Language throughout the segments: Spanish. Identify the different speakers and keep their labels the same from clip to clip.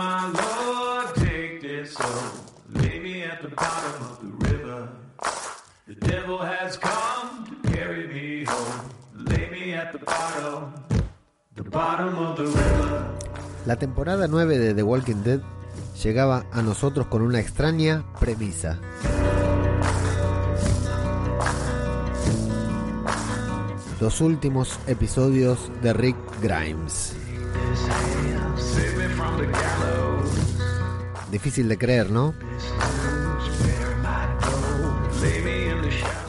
Speaker 1: my Lord, take this soul. Lay me at the bottom of the river. The devil has come to carry me home. Lay me at the bottom, the bottom of the river.
Speaker 2: La temporada 9 de The Walking Dead llegaba a nosotros con una extraña premisa. Los últimos episodios de Rick Grimes. Difícil de creer, ¿no?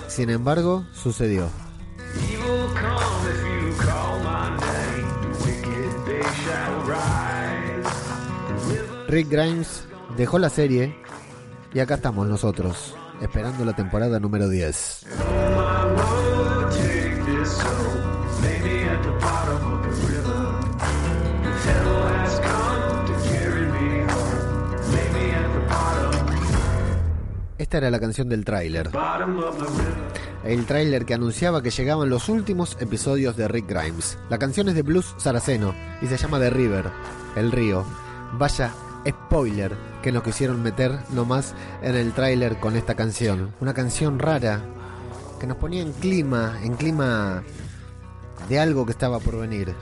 Speaker 2: Sin embargo, sucedió. Rick Grimes dejó la serie y acá estamos nosotros, esperando la temporada número 10. Esta era la canción del tráiler. El tráiler que anunciaba que llegaban los últimos episodios de Rick Grimes. La canción es de Blues Saraceno y se llama The River, el río. Vaya spoiler que nos quisieron meter nomás en el tráiler con esta canción. Una canción rara que nos ponía en clima, en clima de algo que estaba por venir.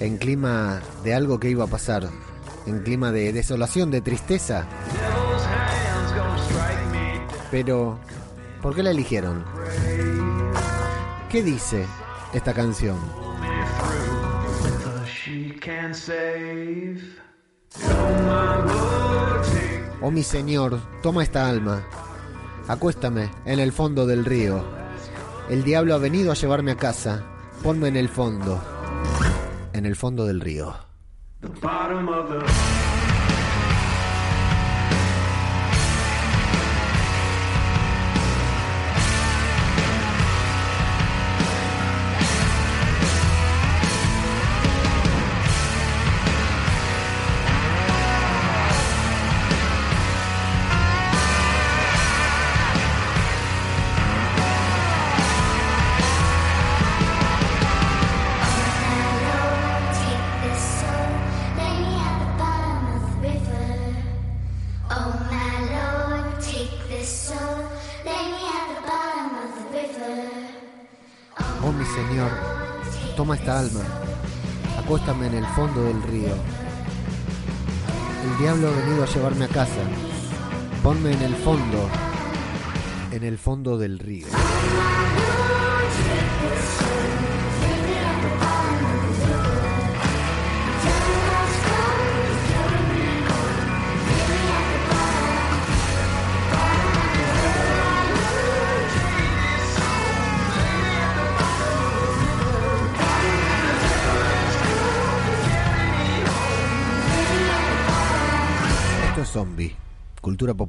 Speaker 2: En clima de algo que iba a pasar. En clima de desolación, de tristeza. Pero, ¿por qué la eligieron? ¿Qué dice esta canción?
Speaker 1: Oh
Speaker 2: mi Señor, toma esta alma. Acuéstame en el fondo del río. El diablo ha venido a llevarme a casa. Ponme en el fondo. En el fondo del río. Alma. Acuéstame en el fondo del río. El diablo ha venido a llevarme a casa. Ponme en el fondo. En el fondo del río.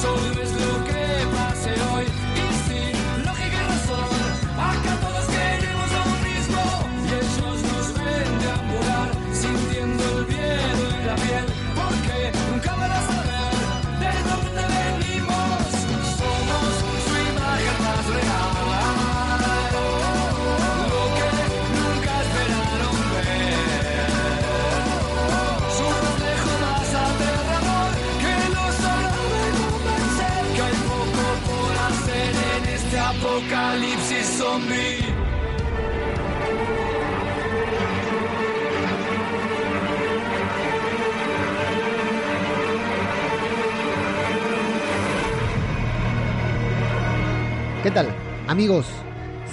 Speaker 3: solo es lo que pase hoy, apocalipsis zombie.
Speaker 2: ¿Qué tal? Amigos,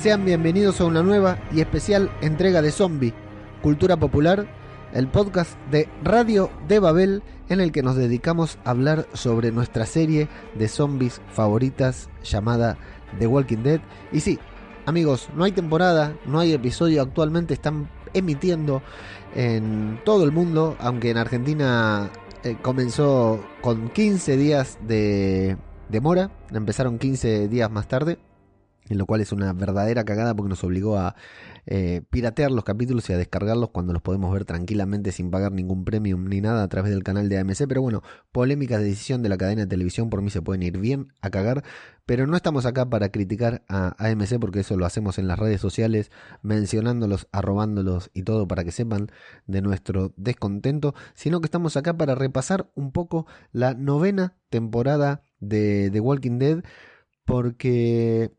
Speaker 2: sean bienvenidos a una nueva y especial entrega de Zombie, Cultura Popular, el podcast de Radio de Babel en el que nos dedicamos a hablar sobre nuestra serie de zombies favoritas llamada The Walking Dead. Y sí, amigos, no hay temporada, no hay episodio, actualmente están emitiendo en todo el mundo, aunque en Argentina eh, comenzó con 15 días de demora, empezaron 15 días más tarde, en lo cual es una verdadera cagada porque nos obligó a eh, piratear los capítulos y a descargarlos cuando los podemos ver tranquilamente sin pagar ningún premium ni nada a través del canal de AMC. Pero bueno, polémica de decisión de la cadena de televisión por mí se pueden ir bien a cagar. Pero no estamos acá para criticar a AMC porque eso lo hacemos en las redes sociales, mencionándolos, arrobándolos y todo para que sepan de nuestro descontento, sino que estamos acá para repasar un poco la novena temporada de The Walking Dead porque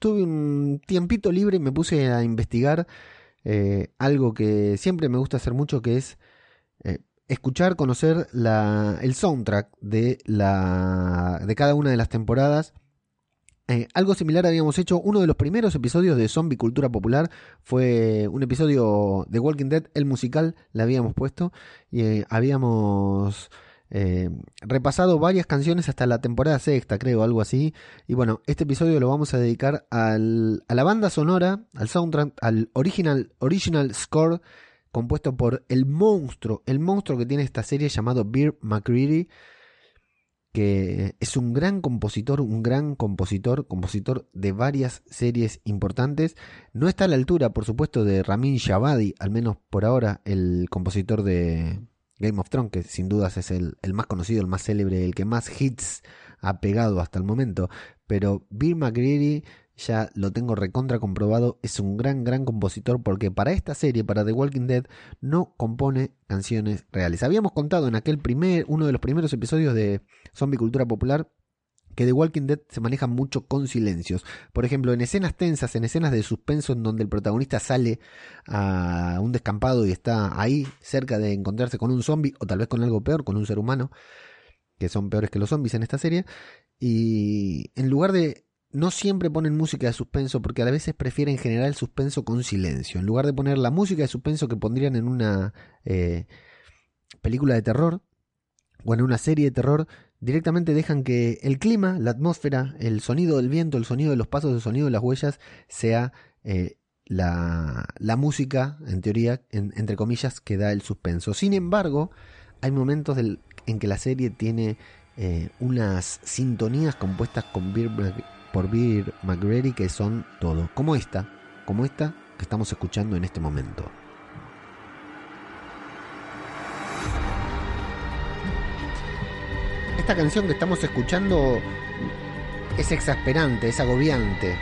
Speaker 2: tuve un tiempito libre y me puse a investigar eh, algo que siempre me gusta hacer mucho, que es eh, escuchar, conocer la, el soundtrack de, la, de cada una de las temporadas. Eh, algo similar habíamos hecho, uno de los primeros episodios de Zombie Cultura Popular fue un episodio de Walking Dead, el musical, le habíamos puesto y habíamos eh, repasado varias canciones hasta la temporada sexta, creo, algo así. Y bueno, este episodio lo vamos a dedicar al, a la banda sonora, al soundtrack, al original, original score compuesto por el monstruo, el monstruo que tiene esta serie llamado Beer McCreary, que es un gran compositor, un gran compositor, compositor de varias series importantes. No está a la altura, por supuesto, de Ramin Javadi, al menos por ahora, el compositor de, Game of Thrones, que sin dudas es el, más conocido, el más célebre, el que más hits ha pegado hasta el momento. Pero Bill McGreary ya lo tengo recontra comprobado, es un gran, gran compositor porque para esta serie, para The Walking Dead, no compone canciones reales. Habíamos contado en aquel primer, uno de los primeros episodios de Zombie Cultura Popular, que The Walking Dead se maneja mucho con silencios. Por ejemplo, en escenas tensas, en escenas de suspenso en donde el protagonista sale a un descampado y está ahí cerca de encontrarse con un zombie o tal vez con algo peor, con un ser humano, que son peores que los zombies en esta serie, y en lugar de... No siempre ponen música de suspenso porque a veces prefieren generar el suspenso con silencio. En lugar de poner la música de suspenso que pondrían en una eh, película de terror o en una serie de terror, directamente dejan que el clima, la atmósfera, el sonido del viento, el sonido de los pasos, el sonido de las huellas sea eh, la, música, en teoría, entre comillas, que da el suspenso. Sin embargo, hay momentos en que la serie tiene eh, unas sintonías compuestas con por Beer McGrady que son todo, como esta, como esta que estamos escuchando en este momento. Esta canción que estamos escuchando es exasperante, es agobiante.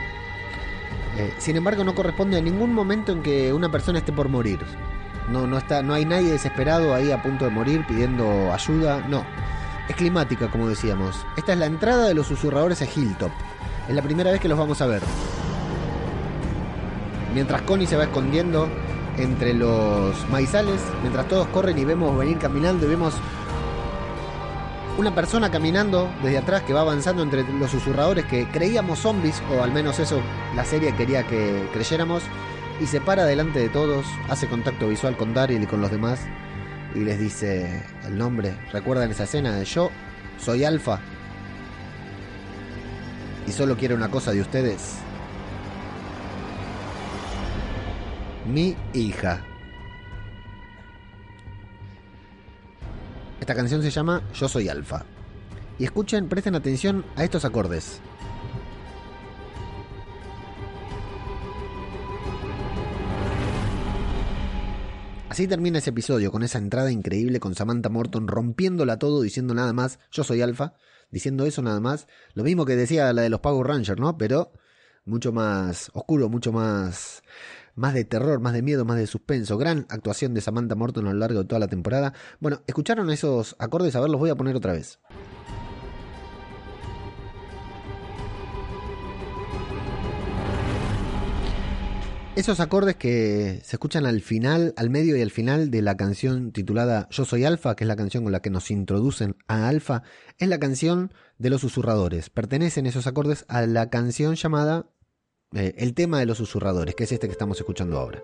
Speaker 2: Eh, sin embargo, no corresponde a ningún momento en que una persona esté por morir. No, no, está, no hay nadie desesperado ahí a punto de morir pidiendo ayuda. No. Es climática, como decíamos. Esta es la entrada de los susurradores a Hilltop. Es la primera vez que los vamos a ver. Mientras Connie se va escondiendo entre los maizales, mientras todos corren y vemos venir caminando y vemos una persona caminando desde atrás que va avanzando entre los susurradores que creíamos zombies, o al menos eso la serie quería que creyéramos, y se para delante de todos, hace contacto visual con Daryl y con los demás, y les dice el nombre. ¿Recuerdan esa escena de yo soy Alfa? Y solo quiero una cosa de ustedes. Mi hija. Esta canción se llama Yo Soy Alfa. Y escuchen, presten atención a estos acordes. Así termina ese episodio, con esa entrada increíble con Samantha Morton rompiéndola todo, diciendo nada más, yo soy alfa, diciendo eso nada más. Lo mismo que decía la de los Power Rangers, ¿no? Pero mucho más oscuro, mucho más más de terror, más de miedo, más de suspenso. Gran actuación de Samantha Morton a lo largo de toda la temporada. Bueno, ¿escucharon esos acordes? A ver, los voy a poner otra vez. Esos acordes que se escuchan al final, al medio y al final de la canción titulada Yo soy Alfa, que es la canción con la que nos introducen a Alfa, es la canción de los susurradores. Pertenecen esos acordes a la canción llamada eh, el tema de los susurradores, que es este que estamos escuchando ahora.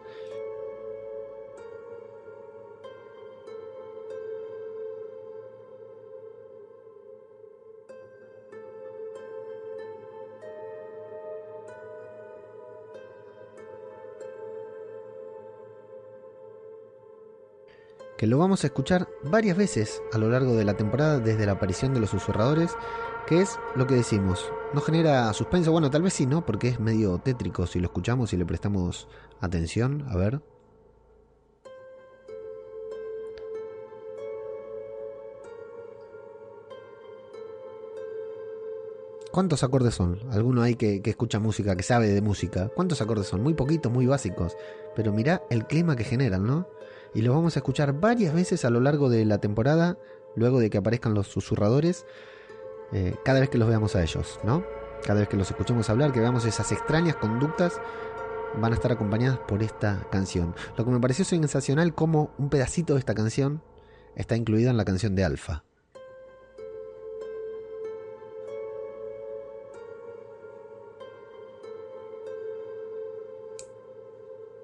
Speaker 2: Que lo vamos a escuchar varias veces a lo largo de la temporada desde la aparición de los susurradores, que es lo que decimos. No genera suspenso, bueno, tal vez sí, ¿no? Porque es medio tétrico si lo escuchamos y le prestamos atención. A ver. ¿Cuántos acordes son? Alguno hay que, que, escucha música, que sabe de música. ¿Cuántos acordes son? Muy poquitos, muy básicos. Pero mirá el clima que generan, ¿no? Y los vamos a escuchar varias veces a lo largo de la temporada, luego de que aparezcan los susurradores, eh, cada vez que los veamos a ellos, ¿no? Cada vez que los escuchemos hablar, que veamos esas extrañas conductas, van a estar acompañadas por esta canción. Lo que me pareció sensacional como un pedacito de esta canción está incluida en la canción de Alfa.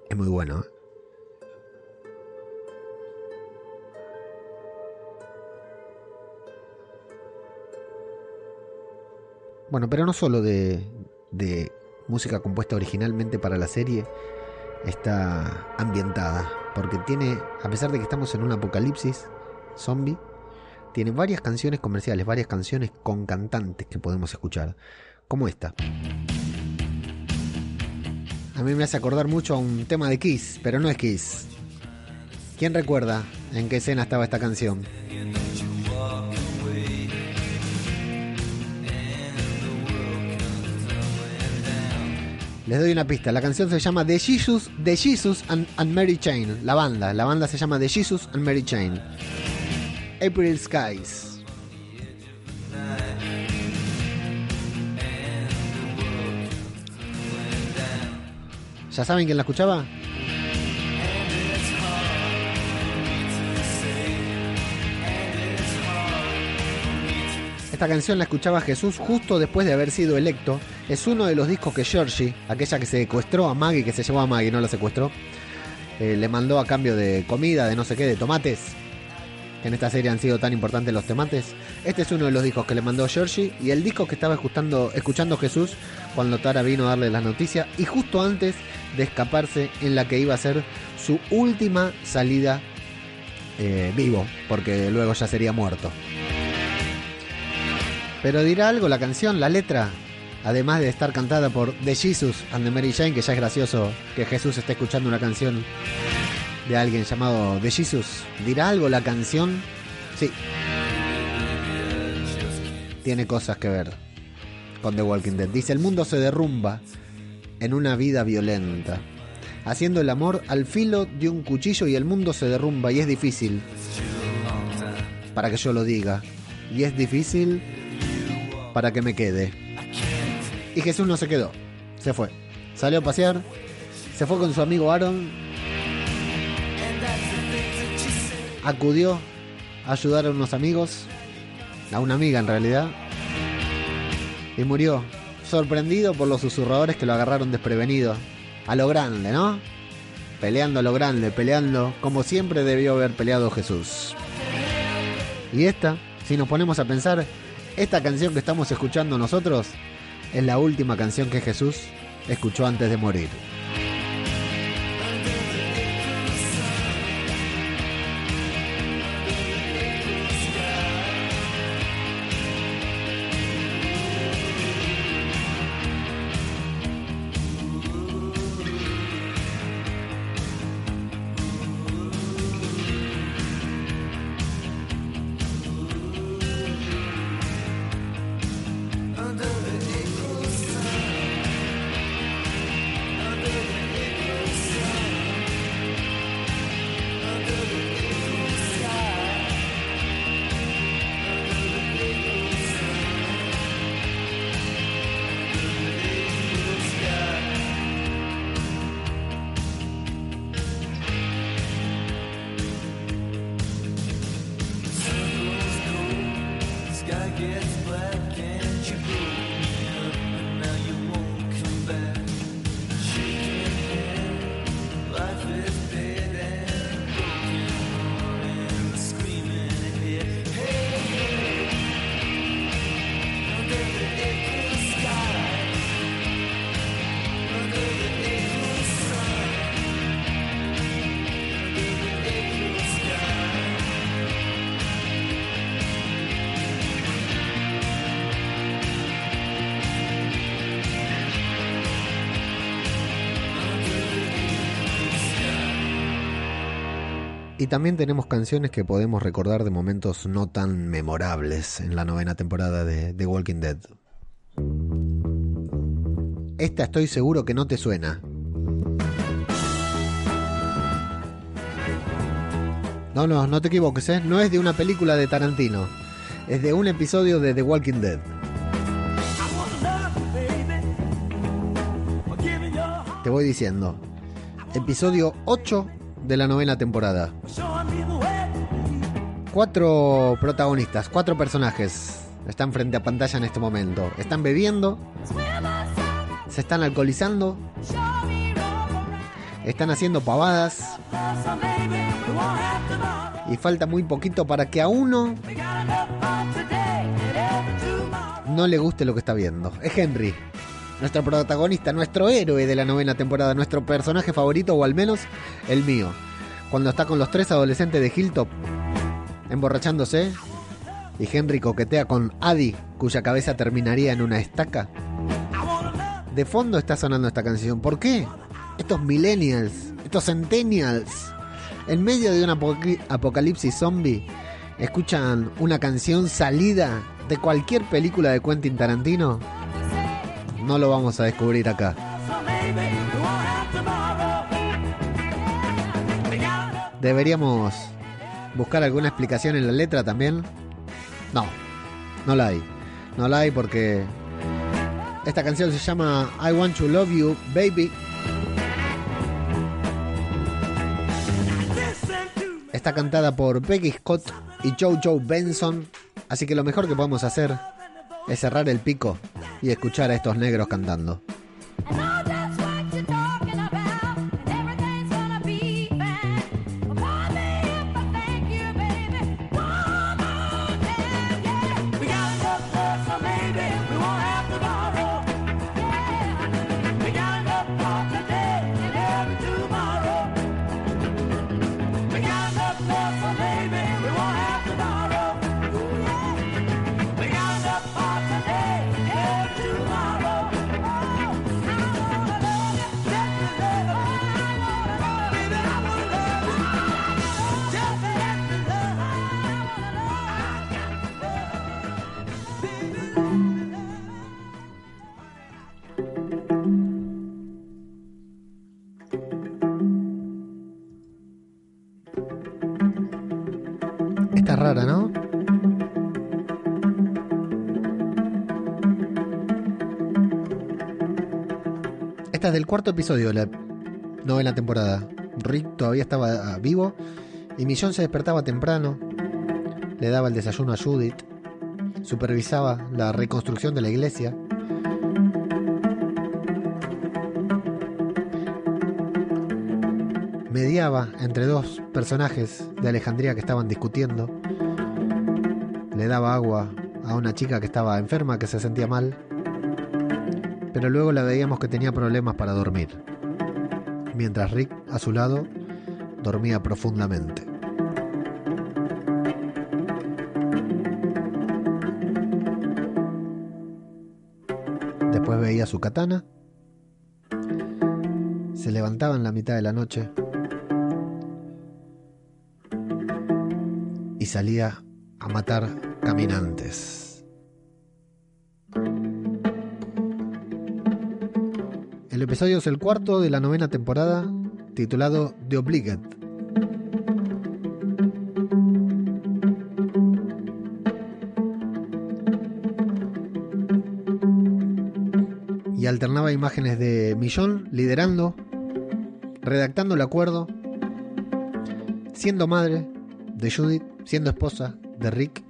Speaker 2: Es muy bueno. ¿eh? Bueno, pero no solo de, música compuesta originalmente para la serie está ambientada, porque tiene, a pesar de que estamos en un apocalipsis zombie, tiene varias canciones comerciales, varias canciones con cantantes que podemos escuchar, como esta. A mí me hace acordar mucho a un tema de Kiss, pero no es Kiss. ¿Quién recuerda en qué escena estaba esta canción? Les doy una pista. La canción se llama The Jesus, The Jesus and, Mary Chain. La banda. La banda se llama The Jesus and Mary Chain. April Skies. ¿Ya saben quién la escuchaba? Esta canción la escuchaba Jesús justo después de haber sido electo. Es uno de los discos que Georgie, aquella que secuestró a Maggie, que se llevó a Maggie, no la secuestró, eh, le mandó a cambio de comida, de no sé qué, de tomates. En esta serie han sido tan importantes los tomates. Este es uno de los discos que le mandó Georgie y el disco que estaba escuchando, escuchando Jesús cuando Tara vino a darle las noticias y justo antes de escaparse en la que iba a ser su última salida eh, vivo, porque luego ya sería muerto. Pero dirá algo la canción, la letra, además de estar cantada por The Jesus and the Mary Jane, que ya es gracioso que Jesús esté escuchando una canción de alguien llamado The Jesus. ¿Dirá algo la canción? Sí. Tiene cosas que ver con The Walking Dead. Dice, el mundo se derrumba en una vida violenta, haciendo el amor al filo de un cuchillo y el mundo se derrumba y es difícil para que yo lo diga. Y es difícil para que me quede. Y Jesús no se quedó, se fue. Salió a pasear, se fue con su amigo Aaron, acudió a ayudar a unos amigos, a una amiga en realidad, y murió, sorprendido por los susurradores que lo agarraron desprevenido, a lo grande, ¿no? Peleando a lo grande, peleando como siempre debió haber peleado Jesús. Y esta, si nos ponemos a pensar, esta canción que estamos escuchando nosotros es la última canción que Jesús escuchó antes de morir. Y también tenemos canciones que podemos recordar de momentos no tan memorables en la novena temporada de The Walking Dead. Esta estoy seguro que no te suena. No, no, no te equivoques, ¿eh? No es de una película de Tarantino. Es de un episodio de The Walking Dead. Te voy diciendo. Episodio 8 de la novena temporada. Cuatro protagonistas, cuatro personajes están frente a pantalla en este momento. Están bebiendo, se están alcoholizando, están haciendo pavadas y falta muy poquito para que a uno no le guste lo que está viendo. Es Henry, nuestro protagonista, nuestro héroe de la novena temporada, nuestro personaje favorito o al menos el mío. Cuando está con los tres adolescentes de Hilltop, emborrachándose, y Henry coquetea con Adi, cuya cabeza terminaría en una estaca. De fondo está sonando esta canción. ¿Por qué? Estos millennials, estos centennials, en medio de un apoc- apocalipsis zombie, escuchan una canción salida de cualquier película de Quentin Tarantino. No lo vamos a descubrir acá. Deberíamos buscar alguna explicación en la letra también. No, no la hay. No la hay porque esta canción se llama I Want to Love You, Baby. Está cantada por Peggy Scott y Joe Joe Benson. Así que lo mejor que podemos hacer es cerrar el pico y escuchar a estos negros cantando. Del cuarto episodio de la novena temporada. Rick todavía estaba ah, vivo y Millón se despertaba temprano, le daba el desayuno a Judith, supervisaba la reconstrucción de la iglesia. Mediaba entre dos personajes de Alejandría que estaban discutiendo. Le daba agua a una chica que estaba enferma, que se sentía mal. Pero luego la veíamos que tenía problemas para dormir. Mientras Rick, a su lado, dormía profundamente. Después veía su katana. Se levantaba en la mitad de la noche. Y salía a matar caminantes. El episodio es el cuarto de la novena temporada, titulado The Obligate. Y alternaba imágenes de Millón liderando, redactando el acuerdo, siendo madre de Judith, siendo esposa de Rick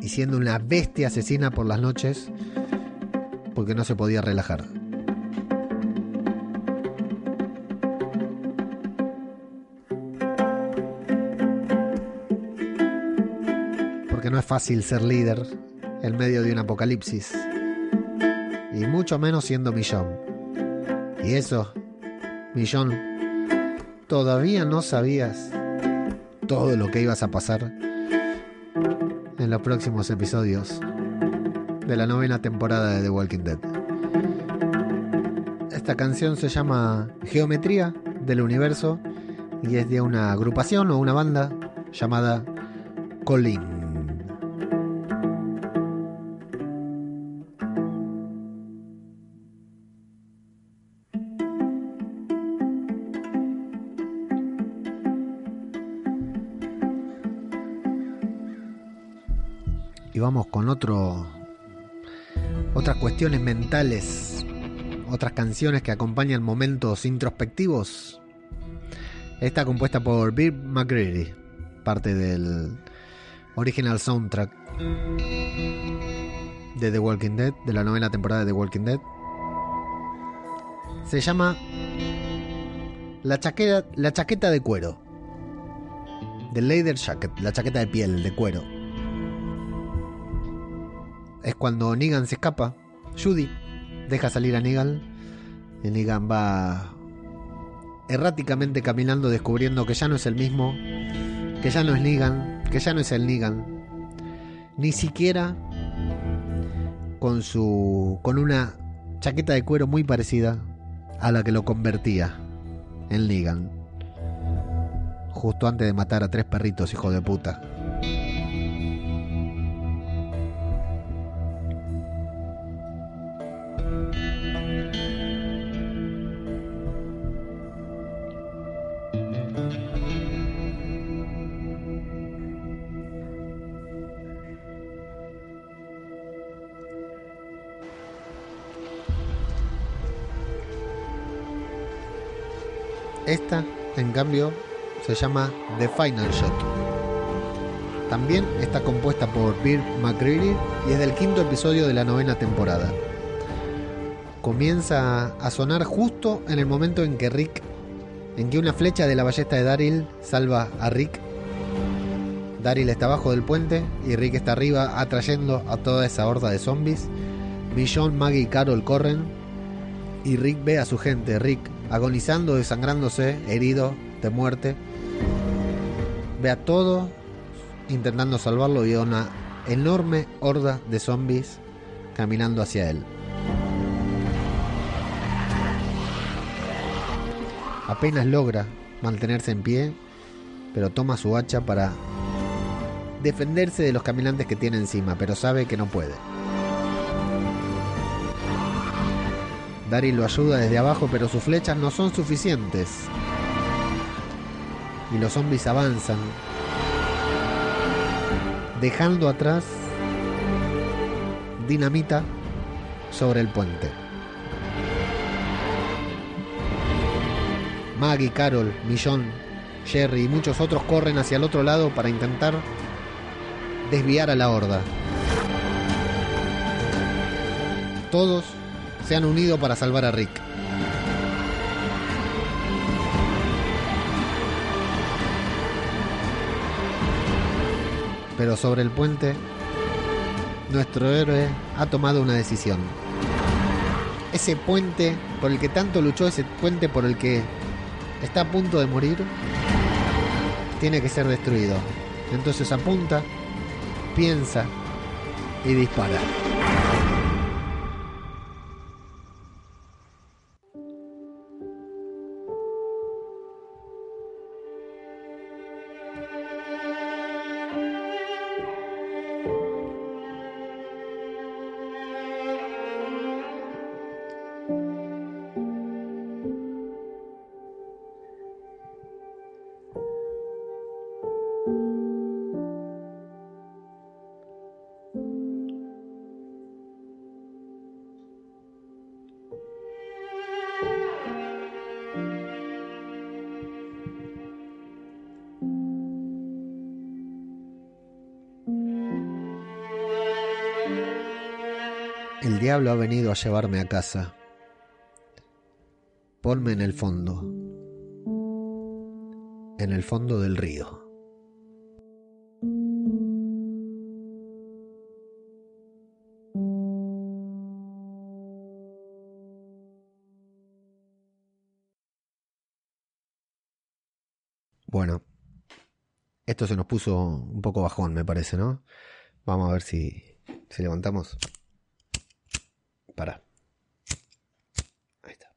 Speaker 2: y siendo una bestia asesina por las noches porque no se podía relajar. Porque no es fácil ser líder en medio de un apocalipsis. Y mucho menos siendo Millón. Y eso, Millón, todavía no sabías todo lo que ibas a pasar en los próximos episodios de la novena temporada de The Walking Dead. Esta canción se llama Geometría del Universo y es de una agrupación o una banda llamada Colin. Y vamos con otro otras cuestiones mentales, otras canciones que acompañan momentos introspectivos. Está compuesta por Bill McGreedy, parte del original soundtrack de The Walking Dead, de la novena temporada de The Walking Dead. Se llama la chaqueta, la chaqueta de cuero. The Leather Jacket, la chaqueta de piel, de cuero es cuando Negan se escapa. Judy deja salir a Negan. Y Negan va erráticamente caminando descubriendo que ya no es el mismo, que ya no es Negan, que ya no es el Negan. Ni siquiera con su con una chaqueta de cuero muy parecida a la que lo convertía en Negan. Justo antes de matar a tres perritos, hijo de puta. En cambio, se llama The Final Shot. También está compuesta por Bill McCreary y es del quinto episodio de la novena temporada. Comienza a sonar justo en el momento en que Rick, en que una flecha de la ballesta de Daryl salva a Rick. Daryl está abajo del puente y Rick está arriba atrayendo a toda esa horda de zombies. Millón, Maggie y Carol corren y Rick ve a su gente. Rick agonizando, desangrándose, herido, de muerte. Ve a todo intentando salvarlo y a una enorme horda de zombies caminando hacia él. Apenas logra mantenerse en pie, pero toma su hacha para defenderse de los caminantes que tiene encima, pero sabe que no puede. Daryl lo ayuda desde abajo, pero sus flechas no son suficientes. Y los zombies avanzan, dejando atrás dinamita sobre el puente. Maggie, Carol, Millón, Jerry y muchos otros corren hacia el otro lado para intentar desviar a la horda. Todos se han unido para salvar a Rick. Pero sobre el puente, nuestro héroe ha tomado una decisión. Ese puente por el que tanto luchó, ese puente por el que está a punto de morir, tiene que ser destruido. Entonces apunta, piensa y dispara. Diablo ha venido a llevarme a casa. Ponme en el fondo. En el fondo del río. Bueno, esto se nos puso un poco bajón, me parece, ¿no? Vamos a ver si, si levantamos. Para. Ahí está.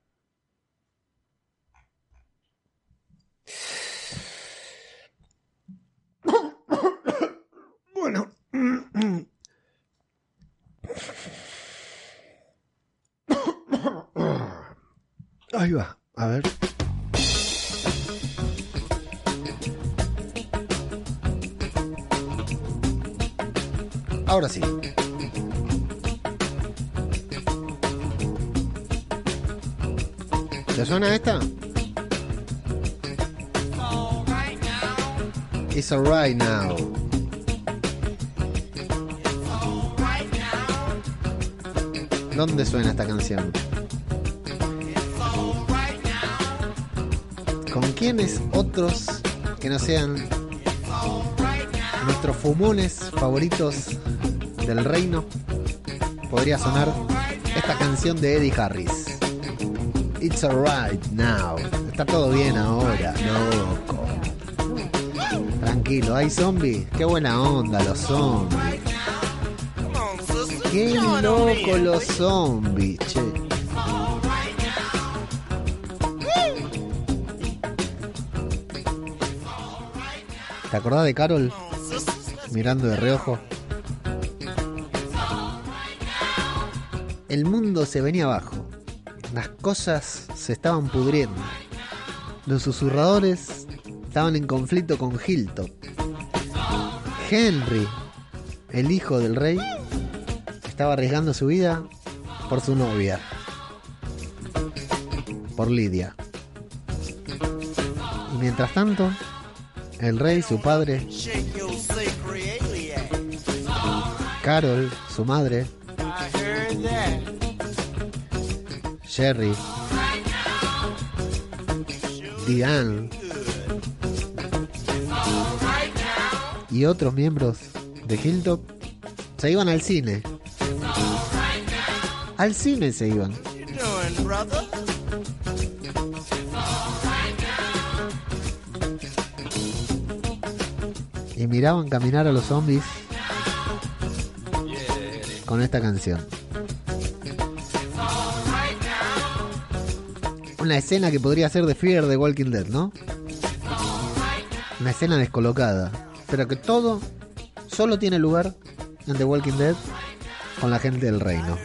Speaker 2: Bueno. Ahí va. A ver. Ahora sí. ¿Te suena esta? It's alright now. ¿Dónde suena esta canción? ¿Con quiénes otros que no sean nuestros fumones favoritos del reino podría sonar esta canción de Eddie Harris? It's alright now. Está todo bien ahora, loco. Tranquilo, hay zombies. Qué buena onda los zombies. Qué loco los zombies, che. ¿Te acordás de Carol? Mirando de reojo. El mundo se venía abajo. Las cosas se estaban pudriendo. Los susurradores estaban en conflicto con Hilton. Henry, el hijo del rey, estaba arriesgando su vida por su novia, por Lidia. Y mientras tanto, el rey, su padre, Carol, su madre, Jerry, Diane y otros miembros de Hilltop se iban al cine. Al cine se iban. Y miraban caminar a los zombies con esta canción. Una escena que podría ser de Fear de Walking Dead, ¿no? Una escena descolocada. Pero que todo solo tiene lugar en The Walking Dead con la gente del reino.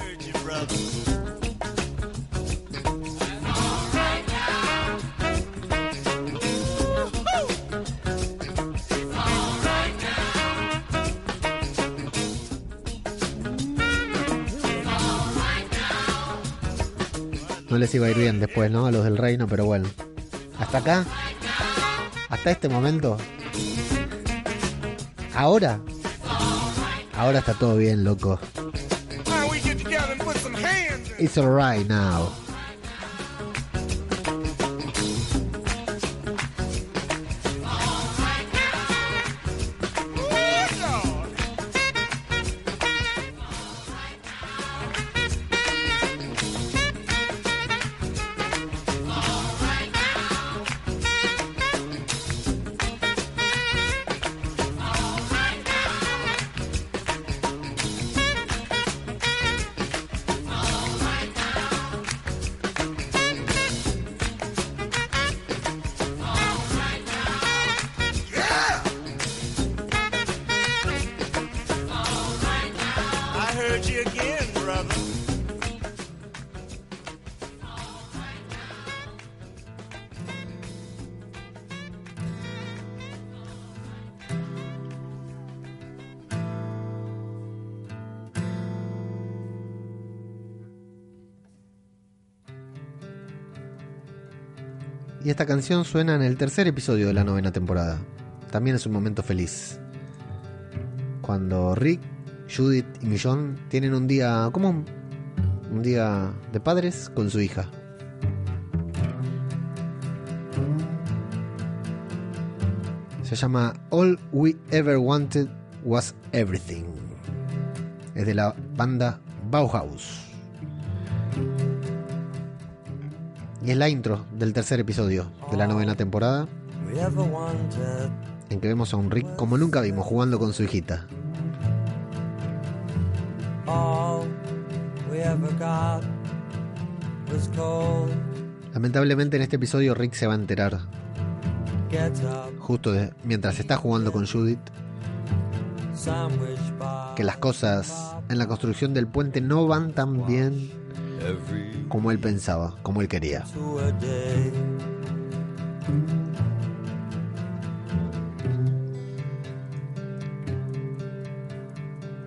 Speaker 2: No les iba a ir bien después, ¿no? A los del reino, pero bueno. Hasta acá. Hasta este momento. Ahora. Ahora está todo bien, loco. It's alright now. Esta canción suena en el tercer episodio de la novena temporada. También es un momento feliz. Cuando Rick, Judith y Millón tienen un día común. Un día de padres con su hija. Se llama All We Ever Wanted Was Everything. Es de la banda Bauhaus. Y es la intro del tercer episodio de la novena temporada, en que vemos a un Rick como nunca vimos jugando con su hijita. Lamentablemente en este episodio Rick se va a enterar, justo mientras está jugando con Judith, que las cosas en la construcción del puente no van tan bien como él pensaba, como él quería.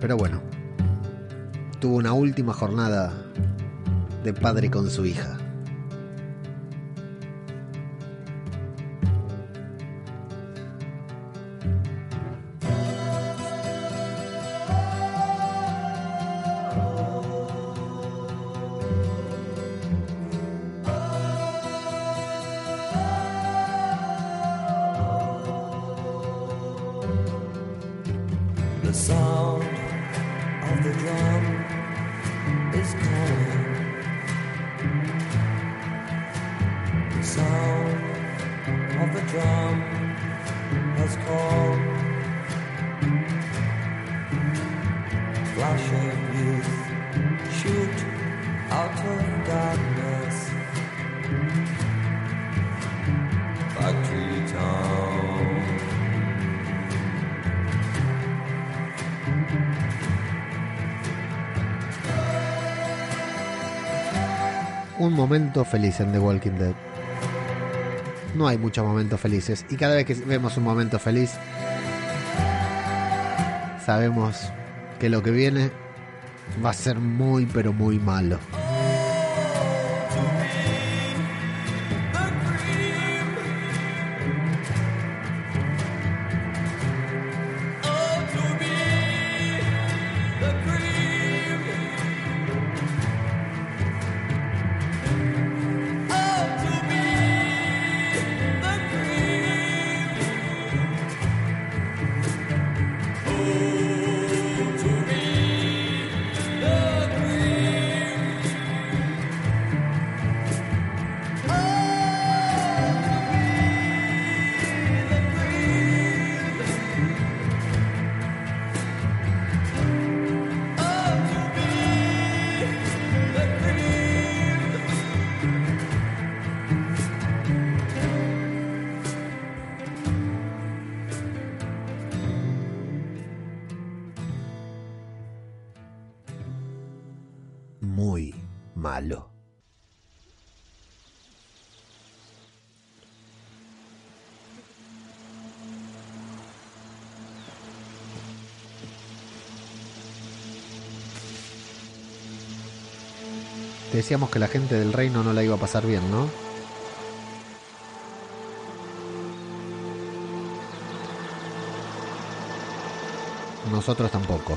Speaker 2: Pero bueno, tuvo una última jornada de padre con su hija.
Speaker 4: The
Speaker 2: Un momento feliz en The Walking Dead. No hay muchos momentos felices y cada vez que vemos un momento feliz sabemos que lo que viene va a ser muy pero muy malo. Decíamos que la gente del reino no la iba a pasar bien, ¿no? Nosotros tampoco.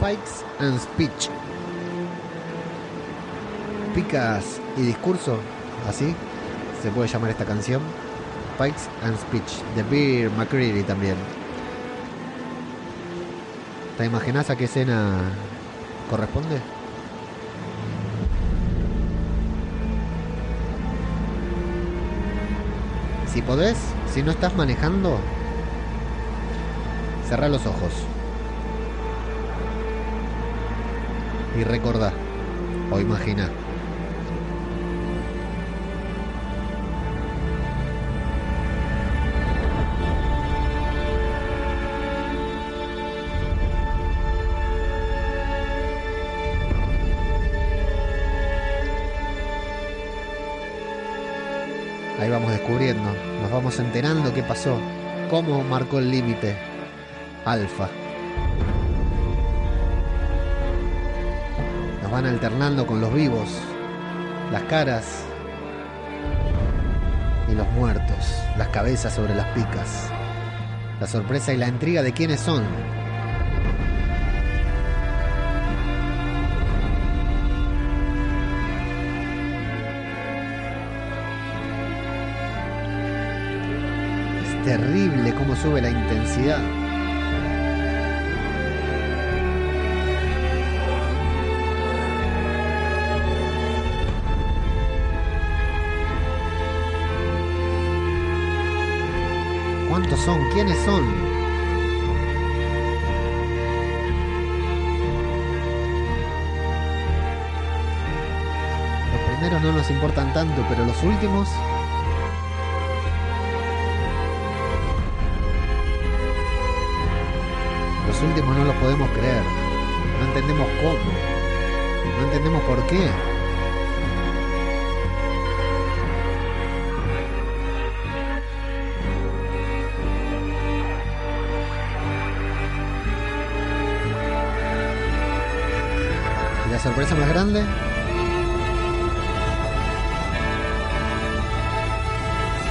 Speaker 2: Pikes and Speech. Picas y discurso, así se puede llamar esta canción. Pikes and Speech, de Beer McCreary también. ¿Te imaginas a qué escena corresponde? Si podés, si no estás manejando, cerrá los ojos. Y recordá, o imagina. Nos vamos enterando qué pasó, cómo marcó el límite. Alfa. Nos van alternando con los vivos, las caras y los muertos, las cabezas sobre las picas. La sorpresa y la intriga de quiénes son. Terrible cómo sube la intensidad. ¿Cuántos son? ¿Quiénes son? Los primeros no nos importan tanto, pero los últimos últimos no los podemos creer. No entendemos cómo. No entendemos por qué. ¿Y la sorpresa más grande?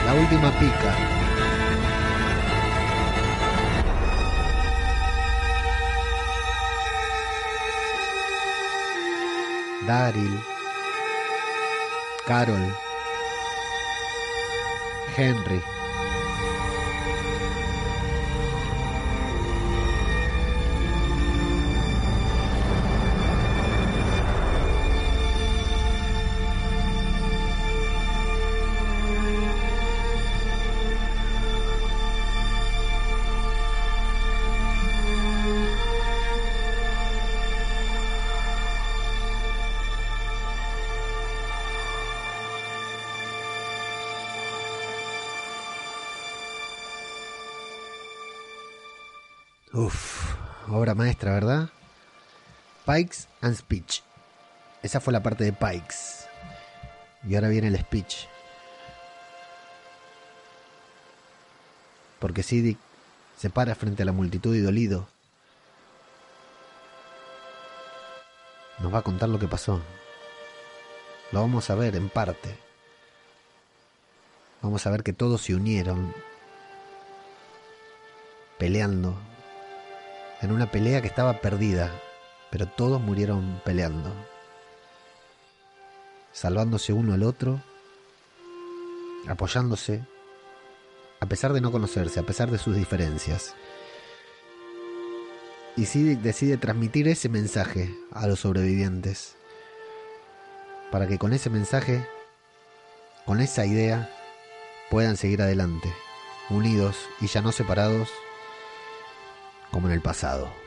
Speaker 2: La última pica. Daryl, Carol, Henry. Esa fue la parte de Pikes. Y ahora viene el speech. Porque Siddiq se para frente a la multitud y dolido. Nos va a contar lo que pasó. Lo vamos a ver en parte. Vamos a ver que todos se unieron peleando en una pelea que estaba perdida, pero todos murieron peleando, salvándose uno al otro, apoyándose, a pesar de no conocerse, a pesar de sus diferencias. Y Siddiq decide transmitir ese mensaje a los sobrevivientes, para que con ese mensaje, con esa idea, puedan seguir adelante, unidos y ya no separados como en el pasado.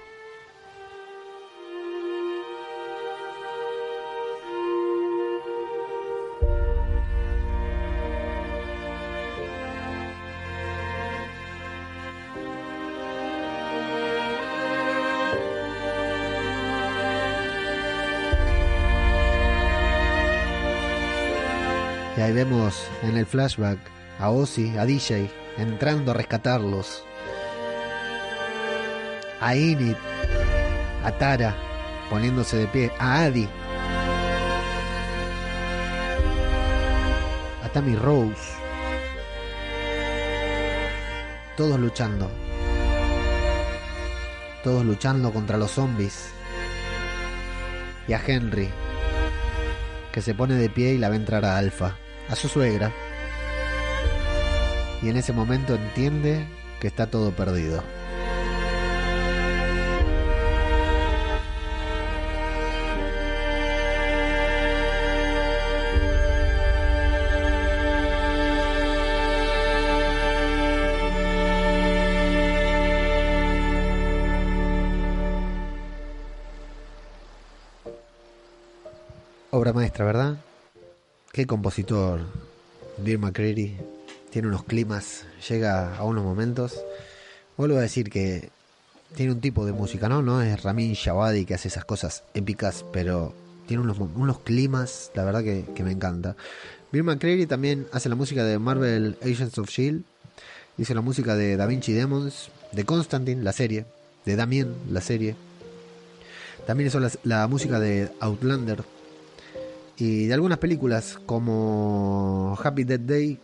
Speaker 2: En el flashback a Ozzy, a DJ, entrando a rescatarlos. A Init, a Tara, poniéndose de pie, a Adi, a Tammy Rose. Todos luchando. Todos luchando contra los zombies. Y a Henry, que se pone de pie y la ve entrar a Alfa, a su suegra. Y en ese momento entiende que está todo perdido. Qué compositor. Dear McCreary tiene unos climas, llega a unos momentos. Vuelvo a decir que tiene un tipo de música, ¿no? No es Ramin Javadi que hace esas cosas épicas, pero tiene unos, unos climas, la verdad que, que me encanta. Bill McCreary también hace la música de Marvel Agents of Shield, hizo la música de Da Vinci Demons, de Constantine, la serie, de Damien, la serie. También hizo la música de Outlander, y de algunas películas como Happy Death Day,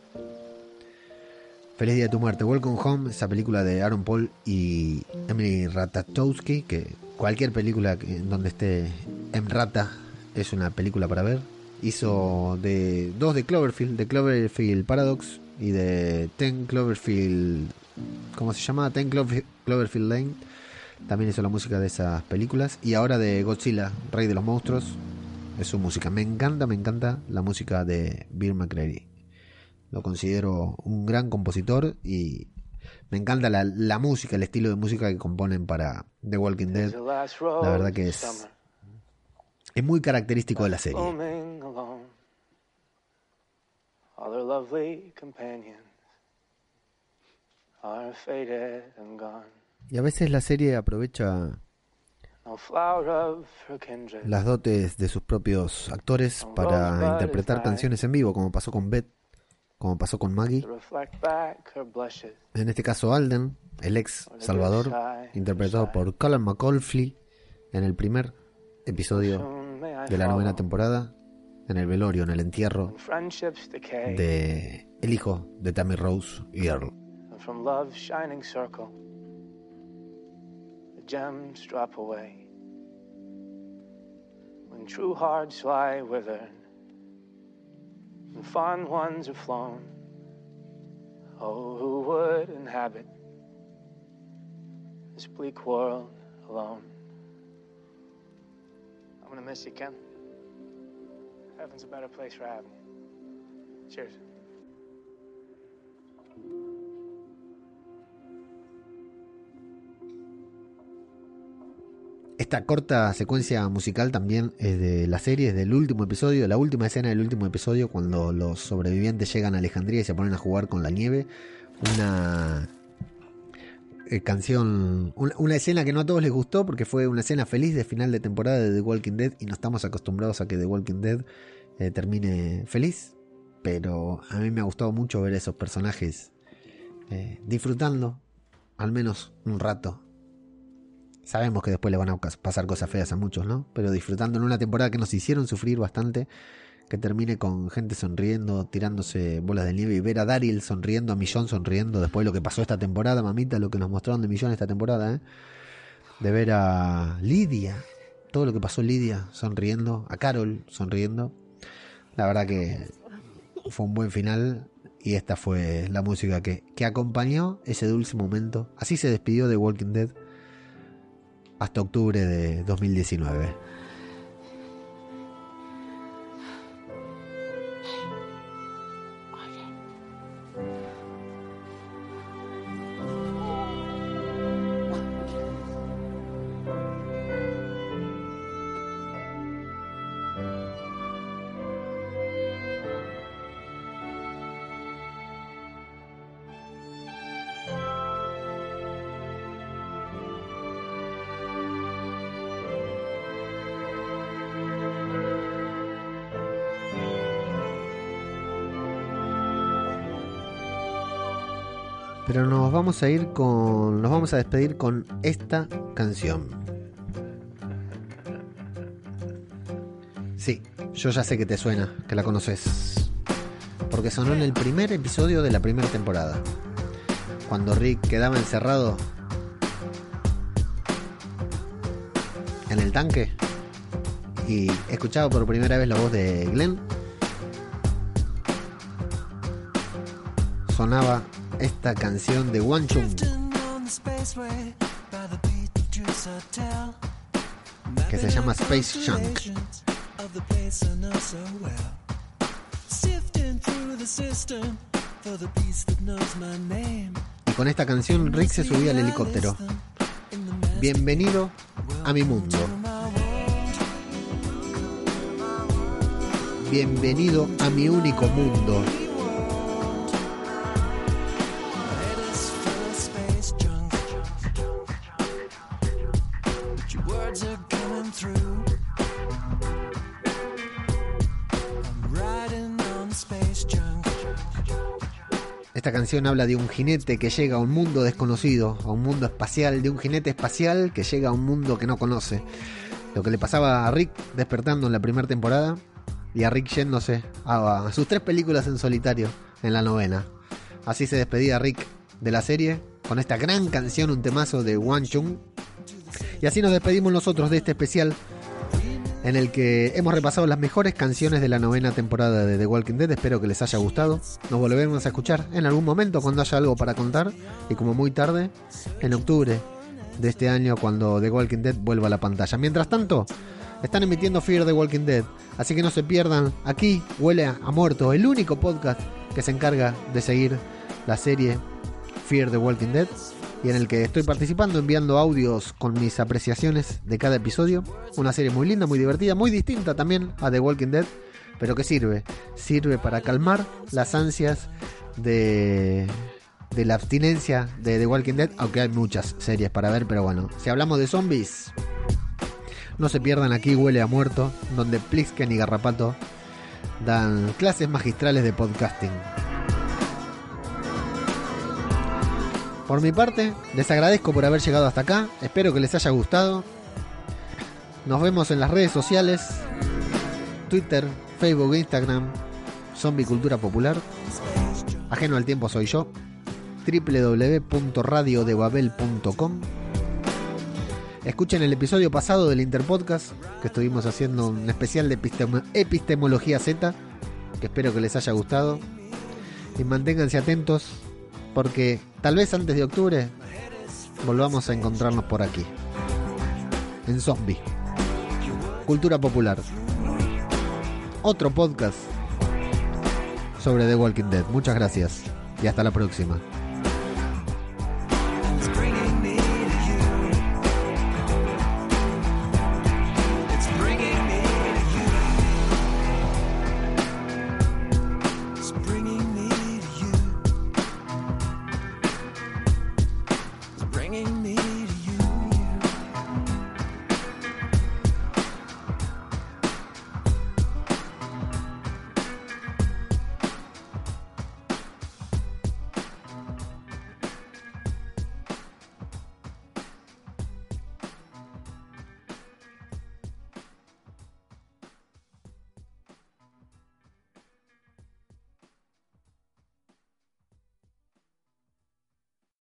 Speaker 2: Feliz Día de tu Muerte, Welcome Home, esa película de Aaron Paul y Emily Ratatowski, que cualquier película donde esté Emrata es una película para ver. Hizo de dos de Cloverfield, de Cloverfield Paradox y de Ten Cloverfield, ¿cómo se llama? Ten Clover- Cloverfield Lane. También hizo la música de esas películas y ahora de Godzilla, Rey de los Monstruos, es su música. Me encanta, me encanta la música de Bill McCreary. Lo considero un gran compositor y me encanta la, la música, el estilo de música que componen para The Walking Dead.
Speaker 5: La
Speaker 2: verdad que es- Es muy característico de la serie. Y a veces la serie aprovecha
Speaker 5: No flower of her kindred.
Speaker 2: Las dotes de sus propios actores para interpretar canciones en vivo, como pasó con Beth, como pasó con Maggie.
Speaker 5: To reflect back her blushes.
Speaker 2: En este caso Alden, el ex Salvador, interpretado por Colin McAuliffe en el primer episodio de la novena temporada, en el velorio, en el entierro de el hijo de Tammy Rose y Earl.
Speaker 5: Gems drop away. When true hearts lie withered, and fond ones are flown, oh, who would inhabit this bleak world alone? I'm gonna miss you, Ken. Heaven's a better place for having you. Cheers.
Speaker 2: Esta corta secuencia musical también es de la serie, es del último episodio, la última escena del último episodio, cuando los sobrevivientes llegan a Alejandría y se ponen a jugar con la nieve. Una eh, canción, una, escena que no a todos les gustó porque fue una escena feliz de final de temporada de The Walking Dead y no estamos acostumbrados a que The Walking Dead eh, termine feliz. Pero a mí me ha gustado mucho ver a esos personajes eh, disfrutando, al menos un rato, Sabemos que después le van a pasar cosas feas a muchos, ¿no? Pero disfrutando en una temporada que nos hicieron sufrir bastante, que termine con gente sonriendo, tirándose bolas de nieve y ver a Daryl sonriendo, a Millón sonriendo, después de lo que pasó esta temporada, mamita, lo que nos mostraron de Millón esta temporada, ¿eh? De ver a Lidia, todo lo que pasó Lidia sonriendo, a Carol sonriendo. La verdad que fue un buen final y esta fue la música que, que acompañó ese dulce momento. Así se despidió de Walking Dead hasta octubre de 2019. Pero nos vamos a ir con. Nos vamos a despedir con esta canción. Sí, yo ya sé que te suena, que la conoces. Porque sonó en el primer episodio de la primera temporada. Cuando Rick quedaba encerrado en el tanque y escuchaba por primera vez la voz de Glenn, sonaba esta canción de One Chung que se llama Space Junk. Y con esta canción Rick se subía al helicóptero. Bienvenido a mi mundo. Bienvenido a mi único mundo. Esta canción habla de un jinete que llega a un mundo desconocido, a un mundo espacial, de un jinete espacial que llega a un mundo que no conoce. Lo que le pasaba a Rick despertando en la primera temporada y a Rick yéndose a, sus tres películas en solitario en la novena. Así se despedía Rick de la serie con esta gran canción, un temazo de Wan Chung. Y así nos despedimos nosotros de este especial en el que hemos repasado las mejores canciones de la novena temporada de The Walking Dead. Espero que les haya gustado. Nos volveremos a escuchar en algún momento cuando haya algo para contar. Y como muy tarde, en octubre de este año, cuando The Walking Dead vuelva a la pantalla. Mientras tanto, están emitiendo Fear the Walking Dead. Así que no se pierdan. Aquí huele a muerto, el único podcast que se encarga de seguir la serie Fear the Walking Dead y en el que estoy participando enviando audios con mis apreciaciones de cada episodio. Una serie muy linda, muy divertida, muy distinta también a The Walking Dead, pero que sirve, sirve para calmar las ansias de de la abstinencia de The Walking Dead, aunque hay muchas series para ver, pero bueno, si hablamos de zombies, no se pierdan aquí Huele a Muerto, donde Plisken y Garrapato dan clases magistrales de podcasting. Por mi parte, les agradezco por haber llegado hasta acá, espero que les haya gustado. Nos vemos en las redes sociales, Twitter, Facebook, Instagram, Zombie Cultura Popular. Ajeno al tiempo soy yo, www.radiodebabel.com. Escuchen el episodio pasado del Interpodcast, que estuvimos haciendo un especial de epistem- epistemología Z, que espero que les haya gustado. Y manténganse atentos, porque tal vez antes de octubre volvamos a encontrarnos por aquí. En Zombie. Cultura Popular. Otro podcast sobre The Walking Dead. Muchas gracias y hasta la próxima.